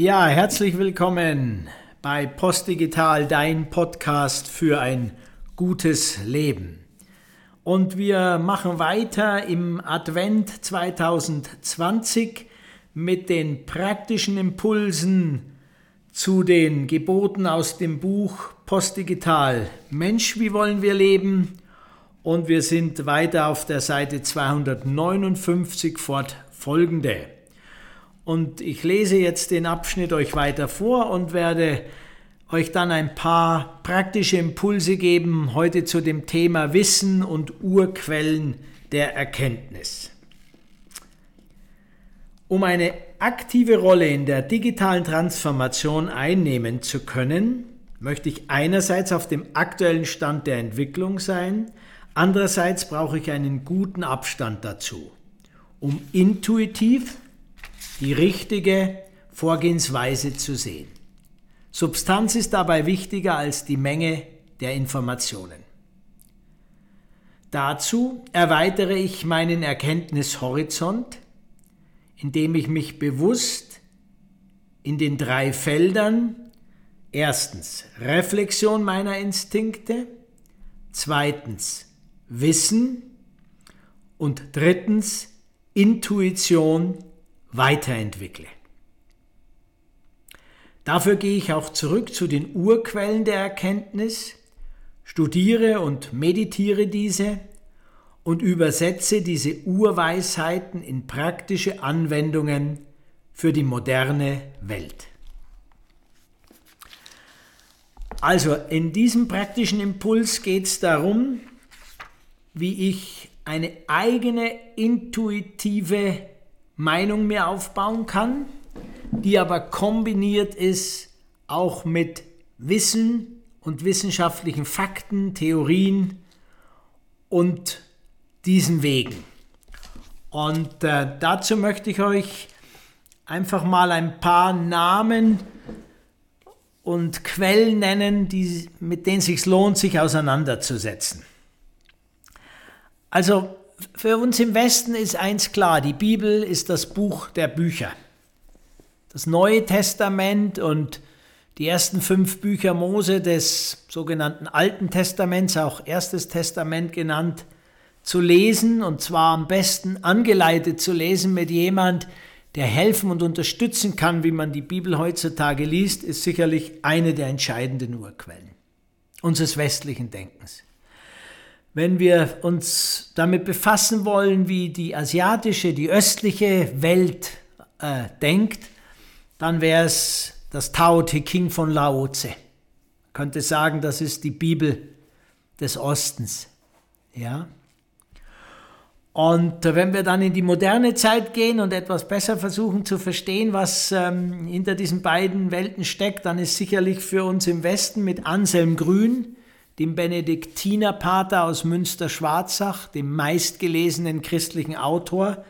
Ja, herzlich willkommen bei Postdigital, dein Podcast für ein gutes Leben. Und wir machen weiter im Advent 2020 mit den praktischen Impulsen zu den Geboten aus dem Buch Postdigital Mensch, wie wollen wir leben? Und wir sind weiter auf der Seite 259 fortfolgende. Und ich lese jetzt den Abschnitt euch weiter vor und werde euch dann ein paar praktische Impulse geben heute zu dem Thema Wissen und Urquellen der Erkenntnis. Um eine aktive Rolle in der digitalen Transformation einnehmen zu können, möchte ich einerseits auf dem aktuellen Stand der Entwicklung sein, andererseits brauche ich einen guten Abstand dazu, um intuitiv die richtige Vorgehensweise zu sehen. Substanz ist dabei wichtiger als die Menge der Informationen. Dazu erweitere ich meinen Erkenntnishorizont, indem ich mich bewusst in den drei Feldern erstens Reflexion meiner Instinkte, zweitens Wissen und drittens Intuition weiterentwickle. Dafür gehe ich auch zurück zu den Urquellen der Erkenntnis, studiere und meditiere diese und übersetze diese Urweisheiten in praktische Anwendungen für die moderne Welt. Also in diesem praktischen Impuls geht es darum, wie ich eine eigene intuitive Meinung mir aufbauen kann, die aber kombiniert ist auch mit Wissen und wissenschaftlichen Fakten, Theorien und diesen Wegen. Und äh, dazu möchte ich euch einfach mal ein paar Namen und Quellen nennen, die, mit denen es sich lohnt, sich auseinanderzusetzen. Also für uns im Westen ist eins klar, die Bibel ist das Buch der Bücher. Das Neue Testament und die ersten fünf Bücher Mose des sogenannten Alten Testaments, auch erstes Testament genannt, zu lesen und zwar am besten angeleitet zu lesen mit jemand, der helfen und unterstützen kann, wie man die Bibel heutzutage liest, ist sicherlich eine der entscheidenden Urquellen unseres westlichen Denkens. Wenn wir uns damit befassen wollen, wie die asiatische, die östliche Welt äh, denkt, dann wäre es das Tao Te King von Lao Tse. Man könnte sagen, das ist die Bibel des Ostens. Ja? Und wenn wir dann in die moderne Zeit gehen und etwas besser versuchen zu verstehen, was ähm, hinter diesen beiden Welten steckt, dann ist sicherlich für uns im Westen mit Anselm Grün dem Benediktinerpater aus Münster-Schwarzach, dem meistgelesenen christlichen Autor,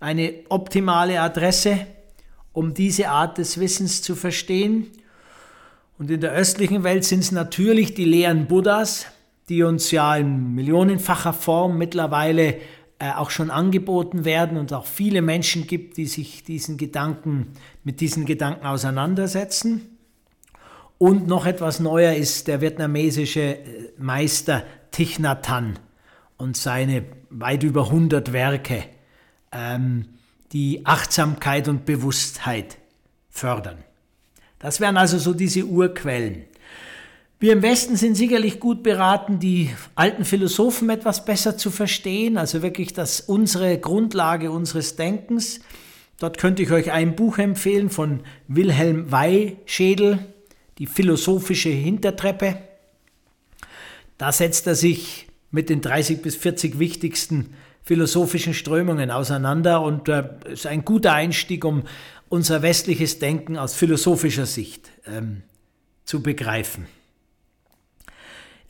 eine optimale Adresse, um diese Art des Wissens zu verstehen. Und in der östlichen Welt sind es natürlich die Lehren Buddhas, die uns ja in millionenfacher Form mittlerweile äh, auch schon angeboten werden und auch viele Menschen gibt, die sich diesen Gedanken, mit diesen Gedanken auseinandersetzen. Und noch etwas neuer ist der vietnamesische äh, Meister Thich Nhat Hanh und seine weit über 100 Werke, ähm, die Achtsamkeit und Bewusstheit fördern. Das wären also so diese Urquellen. Wir im Westen sind sicherlich gut beraten, die alten Philosophen etwas besser zu verstehen, also wirklich das unsere Grundlage unseres Denkens. Dort könnte ich euch ein Buch empfehlen von Wilhelm Weihschädel, die philosophische Hintertreppe. Da setzt er sich mit den 30 bis 40 wichtigsten philosophischen Strömungen auseinander und äh, ist ein guter Einstieg, um unser westliches Denken aus philosophischer Sicht ähm, zu begreifen.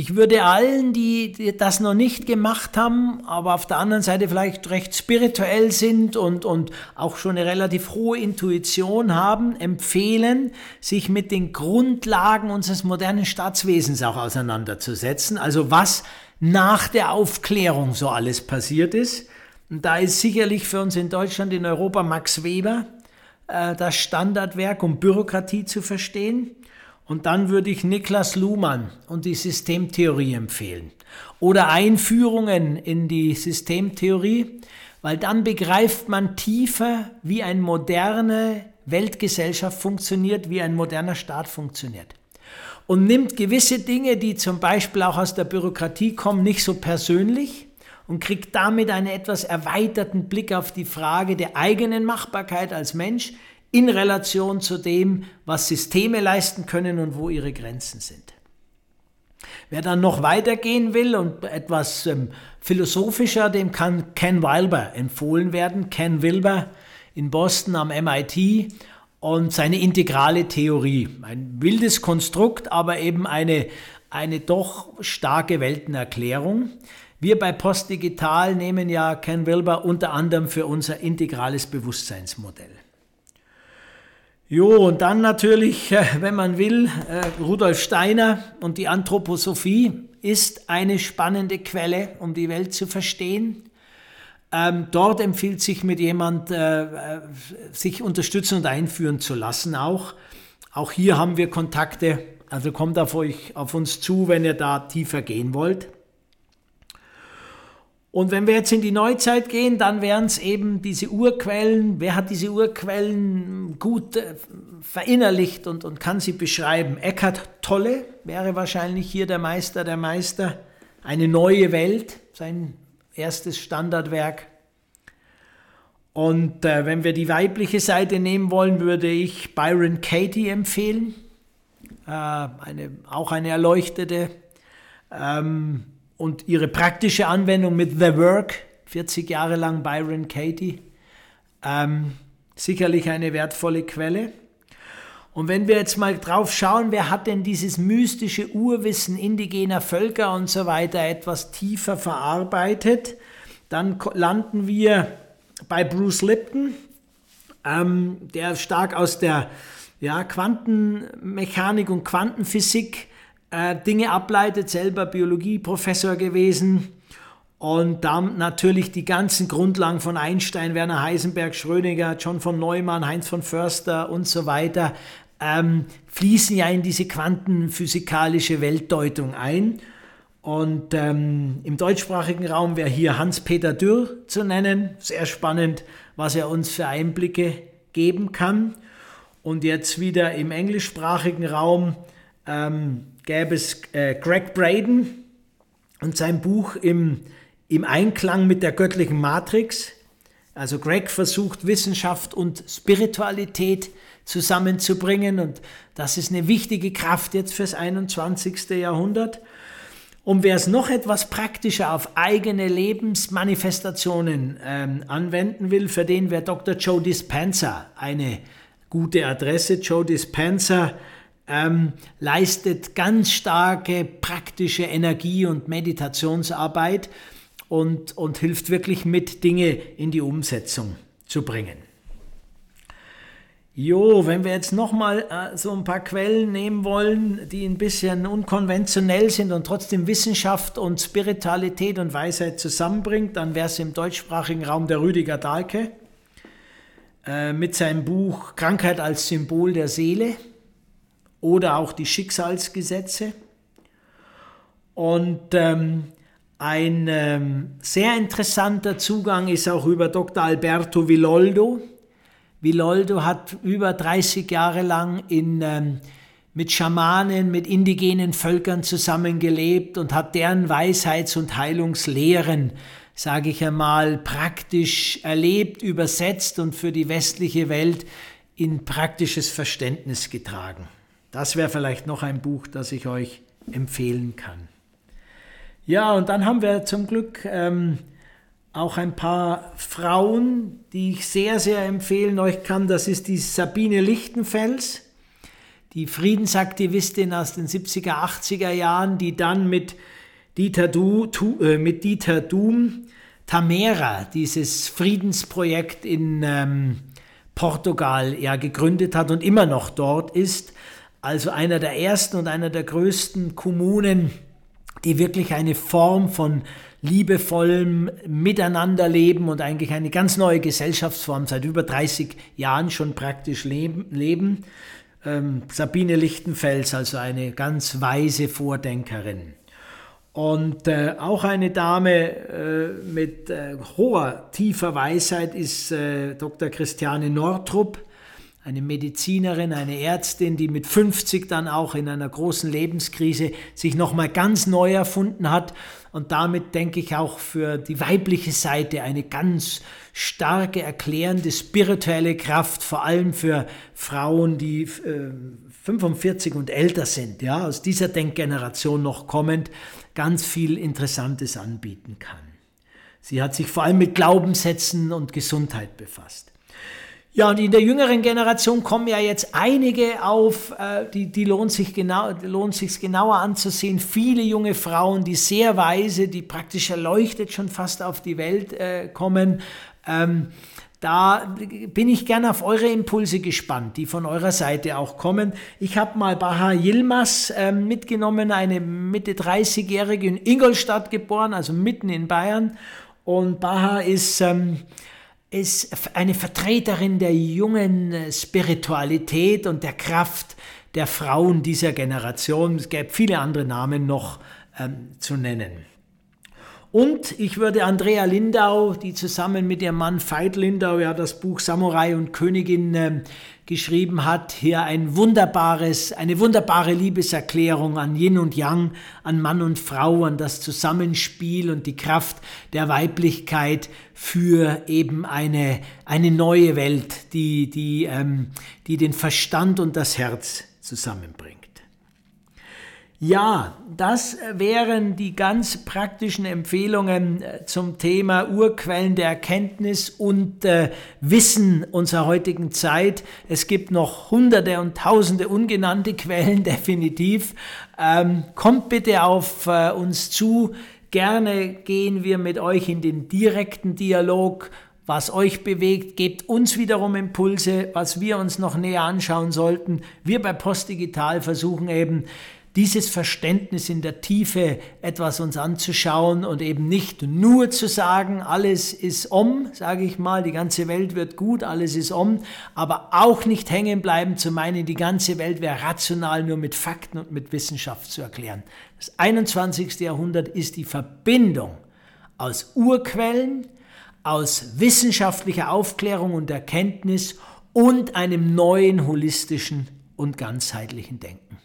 Ich würde allen, die, das noch nicht gemacht haben, aber auf der anderen Seite vielleicht recht spirituell sind und, und auch schon eine relativ hohe Intuition haben, empfehlen, sich mit den Grundlagen unseres modernen Staatswesens auch auseinanderzusetzen. Also was nach der Aufklärung so alles passiert ist. Und da ist sicherlich für uns in Deutschland, in Europa Max Weber äh, das Standardwerk, um Bürokratie zu verstehen. Und dann würde ich Niklas Luhmann und die Systemtheorie empfehlen. Oder Einführungen in die Systemtheorie, weil dann begreift man tiefer, wie eine moderne Weltgesellschaft funktioniert, wie ein moderner Staat funktioniert. Und nimmt gewisse Dinge, die zum Beispiel auch aus der Bürokratie kommen, nicht so persönlich und kriegt damit einen etwas erweiterten Blick auf die Frage der eigenen Machbarkeit als Mensch, in Relation zu dem, was Systeme leisten können und wo ihre Grenzen sind. Wer dann noch weitergehen will und etwas ähm, philosophischer, dem kann Ken Wilber empfohlen werden. Ken Wilber in Boston am MIT und seine integrale Theorie. Ein wildes Konstrukt, aber eben eine, eine doch starke Weltenerklärung. Wir bei Postdigital nehmen ja Ken Wilber unter anderem für unser integrales Bewusstseinsmodell. Jo, und dann natürlich, äh, wenn man will, äh, Rudolf Steiner und die Anthroposophie ist eine spannende Quelle, um die Welt zu verstehen. Ähm, dort empfiehlt sich mit jemand, äh, sich unterstützen und einführen zu lassen auch. Auch hier haben wir Kontakte, also kommt auf euch, auf uns zu, wenn ihr da tiefer gehen wollt. Und wenn wir jetzt in die Neuzeit gehen, dann wären es eben diese Urquellen. Wer hat diese Urquellen gut äh, verinnerlicht und, und kann sie beschreiben? Eckhart Tolle wäre wahrscheinlich hier der Meister der Meister. Eine neue Welt, sein erstes Standardwerk. Und äh, wenn wir die weibliche Seite nehmen wollen, würde ich Byron Katie empfehlen. Äh, eine, auch eine erleuchtete. Ähm, und ihre praktische Anwendung mit The Work, 40 Jahre lang Byron Katie, ähm, sicherlich eine wertvolle Quelle. Und wenn wir jetzt mal drauf schauen, wer hat denn dieses mystische Urwissen indigener Völker und so weiter etwas tiefer verarbeitet, dann landen wir bei Bruce Lipton, ähm, der stark aus der ja, Quantenmechanik und Quantenphysik äh, Dinge ableitet, selber Biologieprofessor gewesen und dann natürlich die ganzen Grundlagen von Einstein, Werner Heisenberg, Schrödinger, John von Neumann, Heinz von Förster und so weiter ähm, fließen ja in diese quantenphysikalische Weltdeutung ein. Und ähm, im deutschsprachigen Raum wäre hier Hans-Peter Dürr zu nennen. Sehr spannend, was er uns für Einblicke geben kann. Und jetzt wieder im englischsprachigen Raum ähm, gäbe es äh, Greg Braden und sein Buch im, im Einklang mit der göttlichen Matrix. Also Greg versucht Wissenschaft und Spiritualität zusammenzubringen und das ist eine wichtige Kraft jetzt fürs 21. Jahrhundert. Und wer es noch etwas praktischer auf eigene Lebensmanifestationen ähm, anwenden will, für den wäre Dr. Joe Dispenza eine gute Adresse. Joe Dispenza ähm, leistet ganz starke praktische Energie- und Meditationsarbeit und, und hilft wirklich mit, Dinge in die Umsetzung zu bringen. Jo, wenn wir jetzt nochmal äh, so ein paar Quellen nehmen wollen, die ein bisschen unkonventionell sind und trotzdem Wissenschaft und Spiritualität und Weisheit zusammenbringt, dann wäre es im deutschsprachigen Raum der Rüdiger Dahlke äh, mit seinem Buch Krankheit als Symbol der Seele oder auch die Schicksalsgesetze. Und ähm, ein ähm, sehr interessanter Zugang ist auch über Dr. Alberto Villoldo. Villoldo hat über 30 Jahre lang in, ähm, mit Schamanen, mit indigenen Völkern zusammengelebt und hat deren Weisheits- und Heilungslehren, sage ich einmal, praktisch erlebt, übersetzt und für die westliche Welt in praktisches Verständnis getragen. Das wäre vielleicht noch ein Buch, das ich euch empfehlen kann. Ja, und dann haben wir zum Glück ähm, auch ein paar Frauen, die ich sehr, sehr empfehlen euch kann. Das ist die Sabine Lichtenfels, die Friedensaktivistin aus den 70er, 80er Jahren, die dann mit Dieter, du, tu, äh, mit Dieter Doom Tamera, dieses Friedensprojekt in ähm, Portugal, ja gegründet hat und immer noch dort ist also einer der ersten und einer der größten Kommunen, die wirklich eine Form von liebevollem Miteinanderleben und eigentlich eine ganz neue Gesellschaftsform seit über 30 Jahren schon praktisch leben. Ähm, Sabine Lichtenfels, also eine ganz weise Vordenkerin. Und äh, auch eine Dame äh, mit äh, hoher, tiefer Weisheit ist äh, Dr. Christiane Nortrup, eine Medizinerin, eine Ärztin, die mit 50 dann auch in einer großen Lebenskrise sich nochmal ganz neu erfunden hat und damit denke ich auch für die weibliche Seite eine ganz starke, erklärende, spirituelle Kraft, vor allem für Frauen, die äh, 45 und älter sind, ja, aus dieser Denkgeneration noch kommend, ganz viel Interessantes anbieten kann. Sie hat sich vor allem mit Glaubenssätzen und Gesundheit befasst. Ja, und in der jüngeren Generation kommen ja jetzt einige auf, äh, die, die lohnt sich genau, lohnt sich genauer anzusehen. Viele junge Frauen, die sehr weise, die praktisch erleuchtet schon fast auf die Welt äh, kommen. Ähm, da bin ich gerne auf eure Impulse gespannt, die von eurer Seite auch kommen. Ich habe mal Baha Yilmaz äh, mitgenommen, eine Mitte 30-Jährige in Ingolstadt geboren, also mitten in Bayern. Und Baha ist ähm, ist eine Vertreterin der jungen äh, Spiritualität und der Kraft der Frauen dieser Generation. Es gäbe viele andere Namen noch ähm, zu nennen. Und ich würde Andrea Lindau, die zusammen mit ihrem Mann Veit Lindau ja das Buch Samurai und Königin äh, geschrieben hat, hier ein wunderbares, eine wunderbare Liebeserklärung an Yin und Yang, an Mann und Frau, an das Zusammenspiel und die Kraft der Weiblichkeit für eben eine, eine neue Welt, die, die, ähm, die den Verstand und das Herz zusammenbringt. Ja, das wären die ganz praktischen Empfehlungen äh, zum Thema Urquellen der Erkenntnis und äh, Wissen unserer heutigen Zeit. Es gibt noch hunderte und tausende ungenannte Quellen, definitiv. Ähm, kommt bitte auf äh, uns zu. Gerne gehen wir mit euch in den direkten Dialog was euch bewegt, gebt uns wiederum Impulse, was wir uns noch näher anschauen sollten. Wir bei Postdigital versuchen eben dieses Verständnis in der Tiefe etwas uns anzuschauen und eben nicht nur zu sagen, alles ist um, sage ich mal, die ganze Welt wird gut, alles ist um, aber auch nicht hängen bleiben zu meinen, die ganze Welt wäre rational nur mit Fakten und mit Wissenschaft zu erklären. Das 21. Jahrhundert ist die Verbindung aus Urquellen, aus wissenschaftlicher Aufklärung und Erkenntnis und einem neuen holistischen und ganzheitlichen Denken.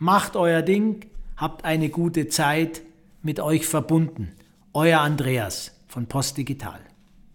Macht euer Ding, habt eine gute Zeit, mit euch verbunden. Euer Andreas von Post Digital.